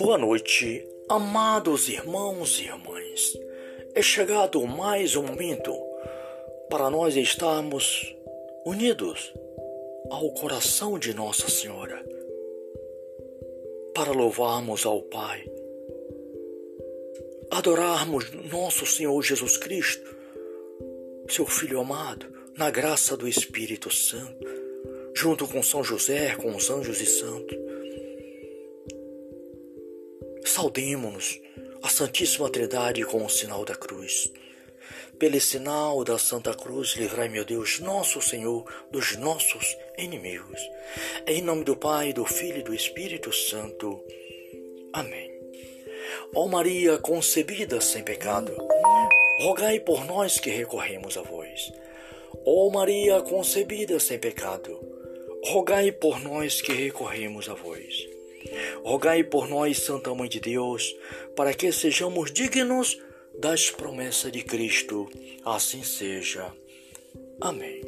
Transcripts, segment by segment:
Boa noite, amados irmãos e irmãs. É chegado mais um momento para nós estarmos unidos ao coração de Nossa Senhora, para louvarmos ao Pai, adorarmos nosso Senhor Jesus Cristo, seu Filho amado, na graça do Espírito Santo, junto com São José, com os anjos e santos Saudemos-nos a Santíssima Trindade com o sinal da cruz. Pelo sinal da Santa Cruz, livrai, meu Deus, nosso Senhor, dos nossos inimigos. Em nome do Pai, do Filho e do Espírito Santo. Amém. Ó Maria concebida sem pecado, rogai por nós que recorremos a vós. Ó Maria concebida sem pecado, rogai por nós que recorremos a vós. Rogai por nós, Santa Mãe de Deus, para que sejamos dignos das promessas de Cristo. Assim seja. Amém.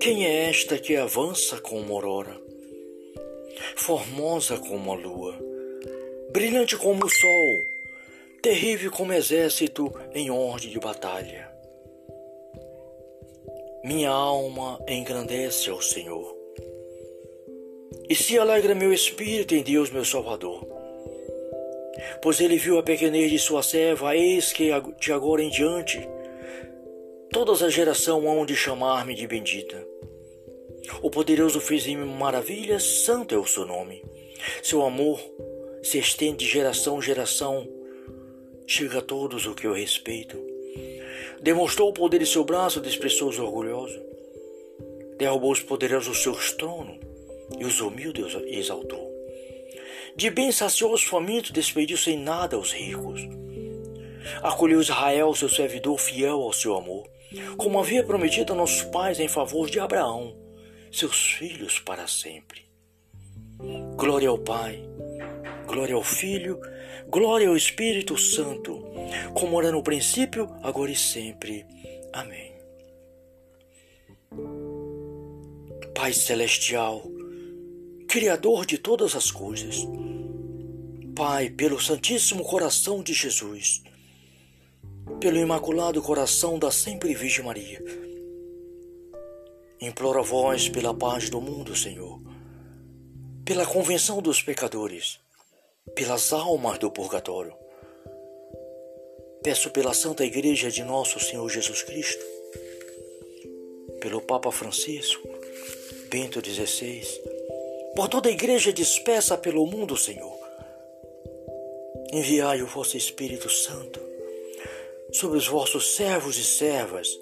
Quem é esta que avança como aurora, formosa como a lua, brilhante como o sol, terrível como exército em ordem de batalha? Minha alma engrandece ao Senhor e se alegra meu espírito em Deus, meu Salvador. Pois ele viu a pequenez de sua serva, eis que de agora em diante todas as gerações hão de chamar-me de bendita. O poderoso fez em mim maravilhas, santo é o seu nome. Seu amor se estende de geração em geração, chega a todos o que eu respeito. Demonstrou o poder de seu braço, desprezou os orgulhosos. Derrubou os poderosos seus tronos e os humildes exaltou. De bem saciou os famintos, despediu sem nada os ricos. Acolheu Israel, seu servidor fiel ao seu amor, como havia prometido a nossos pais em favor de Abraão, seus filhos para sempre. Glória ao Pai, glória ao Filho, glória ao Espírito Santo, como era no princípio, agora e sempre. Amém. Pai Celestial, Criador de todas as coisas. Pai, pelo Santíssimo Coração de Jesus, pelo Imaculado Coração da Sempre Virgem Maria, imploro a vós pela paz do mundo, Senhor, pela convenção dos pecadores, pelas almas do purgatório. Peço pela Santa Igreja de Nosso Senhor Jesus Cristo, pelo Papa Francisco, Bento XVI, por toda a igreja dispersa pelo mundo, Senhor. Enviai o vosso Espírito Santo sobre os vossos servos e servas,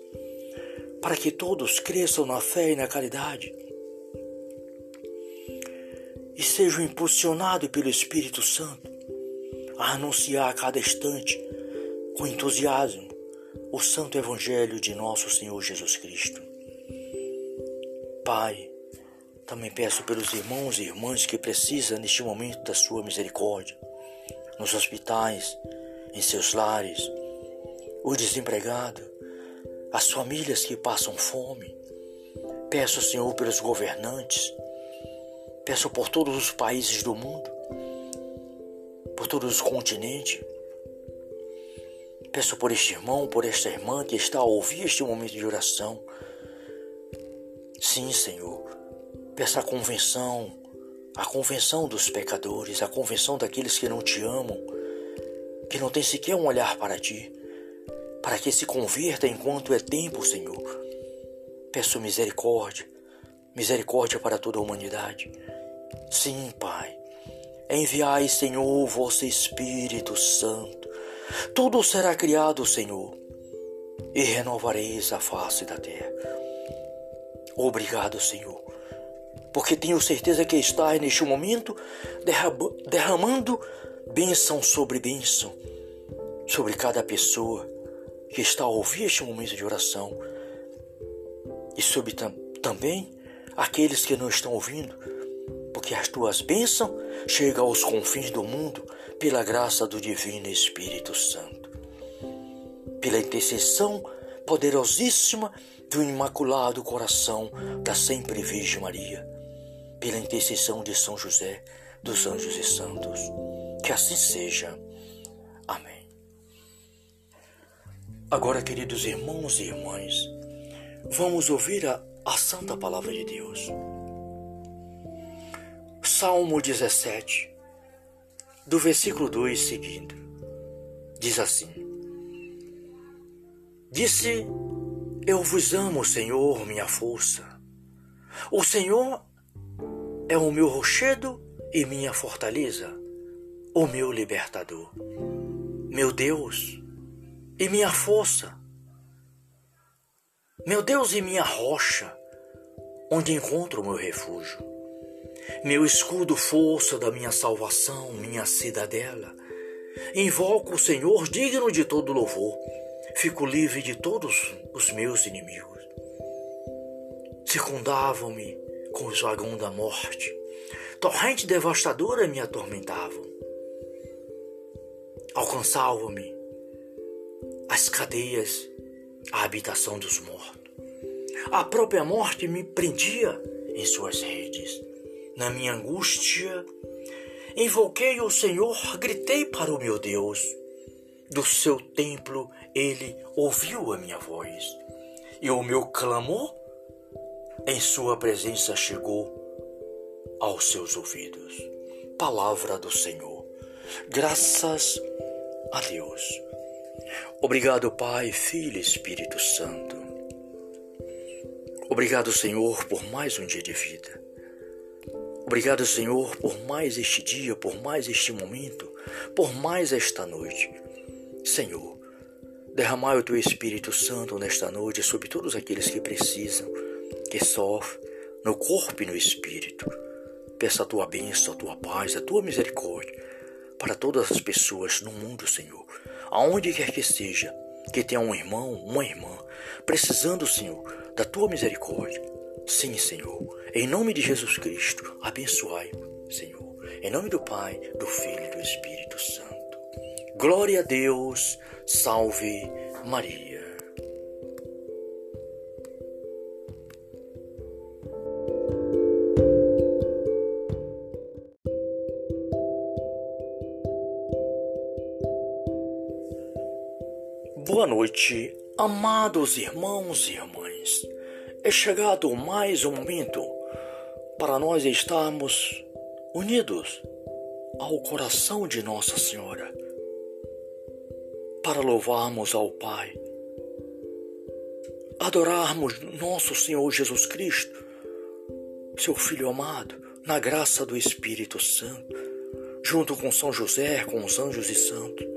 para que todos cresçam na fé e na caridade e sejam impulsionados pelo Espírito Santo a anunciar a cada instante, com entusiasmo, o Santo Evangelho de nosso Senhor Jesus Cristo. Pai, também peço pelos irmãos e irmãs que precisam neste momento da sua misericórdia, nos hospitais, em seus lares, os desempregados, as famílias que passam fome. Peço, Senhor, pelos governantes, peço por todos os países do mundo, por todos os continentes. Peço por este irmão, por esta irmã que está a ouvir este momento de oração. Sim, Senhor, Peça a convenção, a convenção dos pecadores, a convenção daqueles que não te amam, que não têm sequer um olhar para ti, para que se converta enquanto é tempo, Senhor. Peço misericórdia, misericórdia para toda a humanidade. Sim, Pai. Enviai, Senhor, o vosso Espírito Santo. Tudo será criado, Senhor, e renovareis a face da terra. Obrigado, Senhor porque tenho certeza que está neste momento derramando bênção sobre bênção sobre cada pessoa que está a ouvir este momento de oração. E sobre tam também aqueles que não estão ouvindo, porque as tuas bênçãos chegam aos confins do mundo pela graça do Divino Espírito Santo, pela intercessão poderosíssima do Imaculado Coração da Sempre Virgem Maria pela intercessão de São José, dos anjos e santos. Que assim seja. Amém. Agora, queridos irmãos e irmãs, vamos ouvir a, a santa palavra de Deus. Salmo 17, do versículo 2 seguindo, diz assim: Disse: Eu vos amo, Senhor, minha força. O Senhor é o meu rochedo e minha fortaleza, o meu libertador, meu Deus e minha força, meu Deus e minha rocha, onde encontro o meu refúgio meu escudo, força da minha salvação, minha cidadela. Invoco o Senhor digno de todo louvor. Fico livre de todos os meus inimigos. Circundavam-me com os vagões da morte. Torrente devastadora me atormentavam. Alcançavam-me as cadeias, a habitação dos mortos. A própria morte me prendia em suas redes. Na minha angústia, invoquei o Senhor, gritei para o meu Deus. Do seu templo ele ouviu a minha voz, e o meu clamor em sua presença chegou aos seus ouvidos. Palavra do Senhor. Graças a Deus. Obrigado, Pai, Filho e Espírito Santo. Obrigado, Senhor, por mais um dia de vida. Obrigado, Senhor, por mais este dia, por mais este momento, por mais esta noite. Senhor, derramai o teu Espírito Santo nesta noite sobre todos aqueles que precisam, que sofrem, no corpo e no espírito. Peça a tua bênção, a tua paz, a tua misericórdia para todas as pessoas no mundo, Senhor, aonde quer que esteja, que tenha um irmão, uma irmã, precisando, Senhor, da tua misericórdia Sim, Senhor. Em nome de Jesus Cristo, abençoai, Senhor. Em nome do Pai, do Filho e do Espírito Santo. Glória a Deus. Salve Maria. Boa noite, amados irmãos e irmãs é chegado mais um momento para nós estarmos unidos ao coração de Nossa Senhora, para louvarmos ao Pai, adorarmos nosso Senhor Jesus Cristo, seu Filho amado, na graça do Espírito Santo, junto com São José, com os anjos e santos.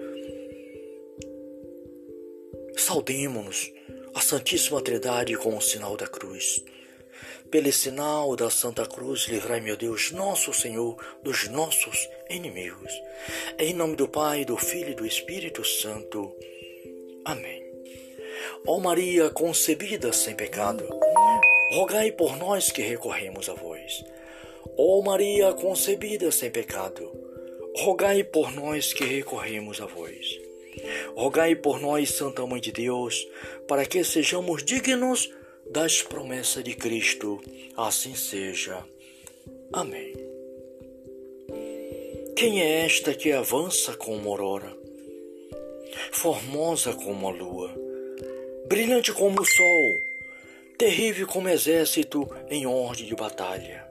Saudemos-nos a Santíssima Trindade com o sinal da cruz. Pelo sinal da Santa Cruz, livrai, meu Deus, nosso Senhor, dos nossos inimigos. Em nome do Pai, do Filho e do Espírito Santo. Amém. Ó Maria concebida sem pecado, rogai por nós que recorremos a vós. Ó Maria concebida sem pecado, rogai por nós que recorremos a vós. Rogai por nós, Santa Mãe de Deus, para que sejamos dignos das promessas de Cristo. Assim seja. Amém. Quem é esta que avança como aurora, formosa como a lua, brilhante como o sol, terrível como exército em ordem de batalha?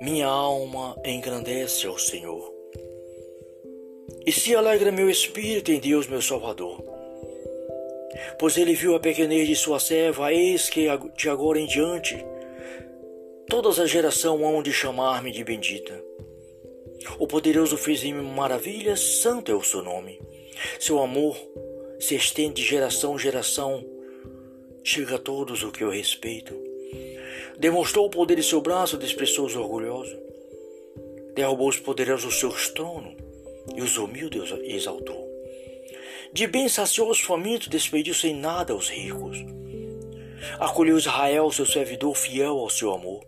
Minha alma engrandece ao Senhor e se alegra meu espírito em Deus, meu Salvador. Pois ele viu a pequenez de sua serva, eis que de agora em diante todas as gerações hão de chamar-me de bendita. O poderoso fez em mim maravilhas, santo é o seu nome. Seu amor se estende de geração em geração, chega a todos o que eu respeito. Demonstrou o poder de seu braço, desprezou os orgulhosos. Derrubou os poderosos seus tronos e os humildes exaltou. De bem saciou os famintos, despediu sem nada os ricos. Acolheu Israel, seu servidor fiel ao seu amor,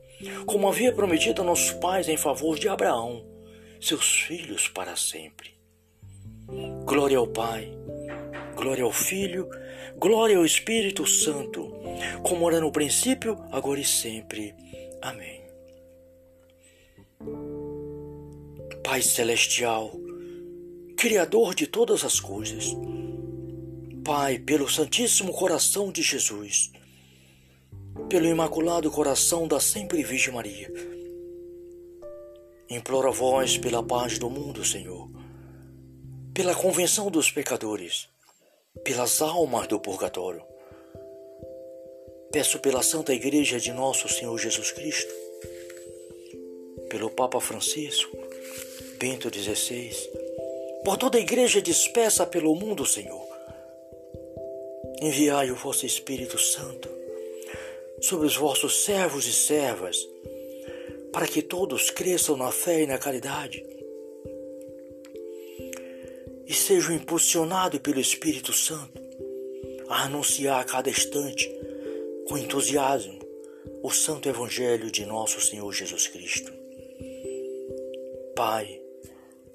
como havia prometido a nossos pais em favor de Abraão, seus filhos para sempre. Glória ao Pai, glória ao Filho, glória ao Espírito Santo, como era no princípio, agora e sempre. Amém. Pai Celestial, Criador de todas as coisas, Pai, pelo Santíssimo Coração de Jesus, pelo Imaculado Coração da Sempre Virgem Maria, imploro a vós pela paz do mundo, Senhor, pela convenção dos pecadores, pelas almas do purgatório. Peço pela Santa Igreja de Nosso Senhor Jesus Cristo, pelo Papa Francisco, Bento XVI, por toda a Igreja dispersa pelo mundo, Senhor. Enviai o vosso Espírito Santo sobre os vossos servos e servas, para que todos cresçam na fé e na caridade e sejam impulsionados pelo Espírito Santo a anunciar a cada instante, com entusiasmo, o Santo Evangelho de nosso Senhor Jesus Cristo. Pai,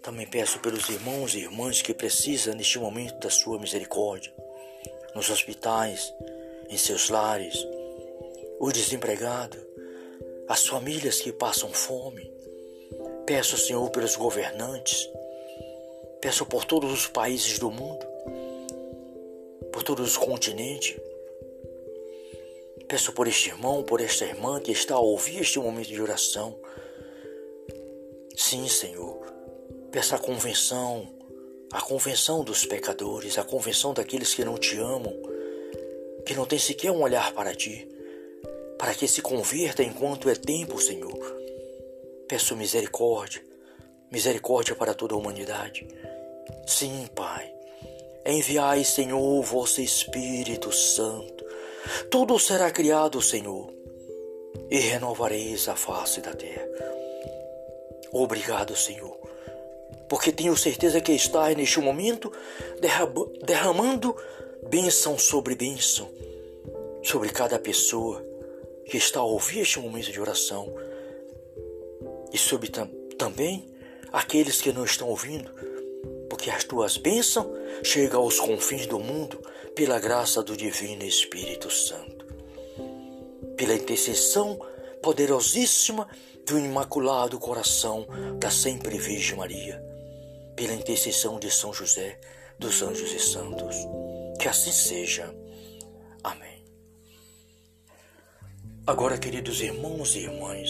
também peço pelos irmãos e irmãs que precisam neste momento da Sua misericórdia, nos hospitais, em seus lares, os desempregados, as famílias que passam fome. Peço, Senhor, pelos governantes, Peço por todos os países do mundo, por todos os continentes. Peço por este irmão, por esta irmã que está a ouvir este momento de oração. Sim, Senhor. Peço a convenção, a convenção dos pecadores, a convenção daqueles que não te amam, que não têm sequer um olhar para ti, para que se converta enquanto é tempo, Senhor. Peço misericórdia, misericórdia para toda a humanidade. Sim, Pai. Enviai, Senhor, o vosso Espírito Santo. Tudo será criado, Senhor, e renovareis a face da terra. Obrigado, Senhor, porque tenho certeza que estás neste momento derramando bênção sobre bênção sobre cada pessoa que está a ouvir este momento de oração e sobre tam também aqueles que não estão ouvindo que as tuas bênçãos chegam aos confins do mundo pela graça do Divino Espírito Santo. Pela intercessão poderosíssima do Imaculado Coração da Sempre Virgem Maria, pela intercessão de São José, dos anjos e santos. Que assim seja. Amém. Agora, queridos irmãos e irmãs,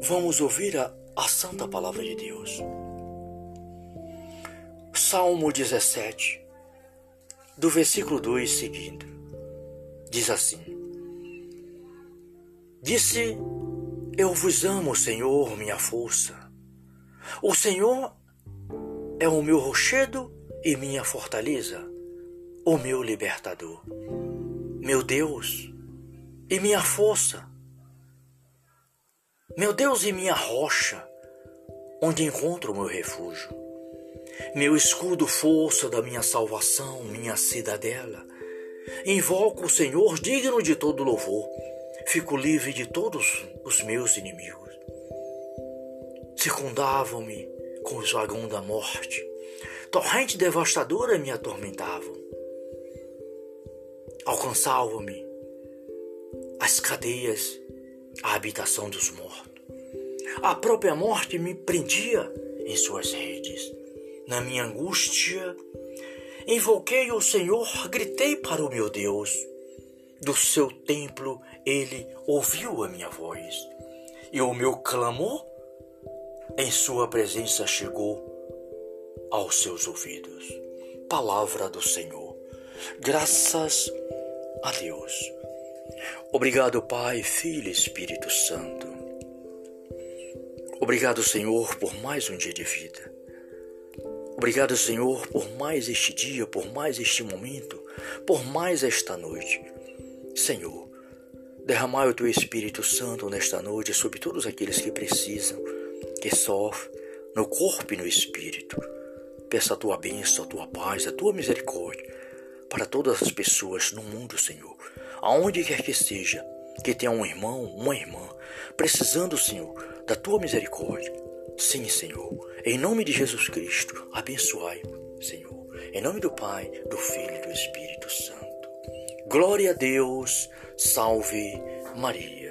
vamos ouvir a, a Santa Palavra de Deus. Salmo 17, do versículo 2 seguindo, diz assim: Disse: Eu vos amo, Senhor, minha força. O Senhor é o meu rochedo e minha fortaleza, o meu libertador, meu Deus e minha força, meu Deus e minha rocha, onde encontro o meu refúgio meu escudo, força da minha salvação, minha cidadela. Invoco o Senhor digno de todo louvor. Fico livre de todos os meus inimigos. Circundavam-me com os vagões da morte. Torrente devastadora me atormentavam. Alcançavam-me as cadeias, a habitação dos mortos. A própria morte me prendia em suas redes. Na minha angústia, invoquei o Senhor, gritei para o meu Deus. Do seu templo ele ouviu a minha voz, e o meu clamor em sua presença chegou aos seus ouvidos. Palavra do Senhor. Graças a Deus. Obrigado, Pai, Filho e Espírito Santo. Obrigado, Senhor, por mais um dia de vida. Obrigado, Senhor, por mais este dia, por mais este momento, por mais esta noite. Senhor, derramai o teu Espírito Santo nesta noite sobre todos aqueles que precisam, que sofrem, no corpo e no espírito. Peça a tua bênção, a tua paz, a tua misericórdia para todas as pessoas no mundo, Senhor, aonde quer que seja, que tenha um irmão, uma irmã, precisando, Senhor, da tua misericórdia Sim, Senhor. Em nome de Jesus Cristo, abençoai, Senhor. Em nome do Pai, do Filho e do Espírito Santo. Glória a Deus. Salve Maria.